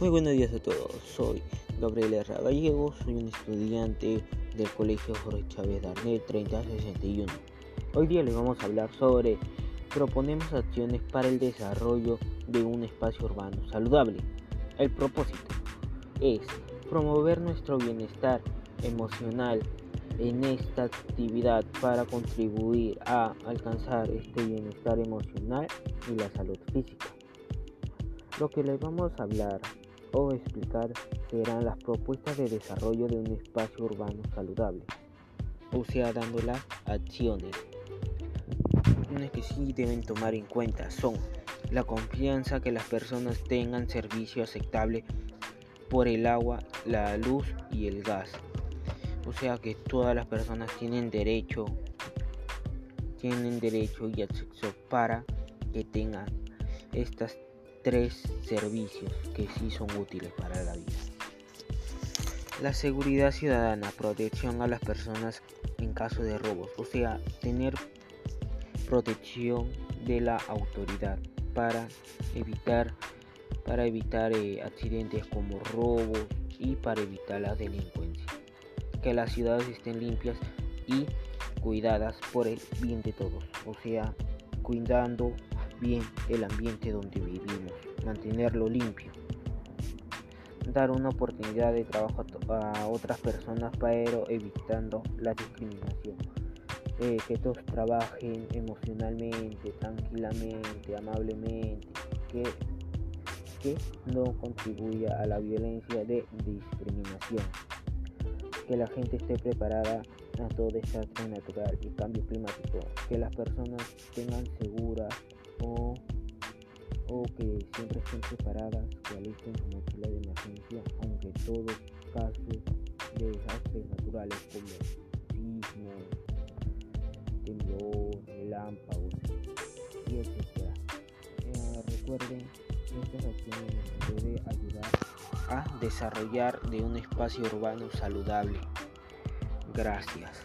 Muy buenos días a todos, soy Gabriel R. Gallego, soy un estudiante del Colegio Jorge Chávez Darnet 3061. Hoy día les vamos a hablar sobre proponemos acciones para el desarrollo de un espacio urbano saludable. El propósito es promover nuestro bienestar emocional en esta actividad para contribuir a alcanzar este bienestar emocional y la salud física. Lo que les vamos a hablar o explicar serán las propuestas de desarrollo de un espacio urbano saludable, o sea, dando las acciones. Que sí deben tomar en cuenta son la confianza que las personas tengan servicio aceptable por el agua, la luz y el gas. O sea que todas las personas tienen derecho, tienen derecho y acceso para que tengan estas tres servicios que sí son útiles para la vida. La seguridad ciudadana, protección a las personas en caso de robos, o sea, tener protección de la autoridad para evitar para evitar eh, accidentes como robos y para evitar la delincuencia. Que las ciudades estén limpias y cuidadas por el bien de todos, o sea, cuidando bien el ambiente donde vivimos, mantenerlo limpio, dar una oportunidad de trabajo a, otras personas, pero evitando la discriminación. Eh, que todos trabajen emocionalmente, tranquilamente, amablemente, que, que no contribuya a la violencia de discriminación. Que la gente esté preparada a todo desastre natural y cambio climático. Que las personas tengan seguras o, o que siempre estén preparadas, que alisten su mochila de emergencia, aunque todos casos de desastres naturales como sismos, temblor, relámpagos y etc. Eh, recuerden que estas acciones nos pueden ayudar a desarrollar de un espacio urbano saludable. Gracias.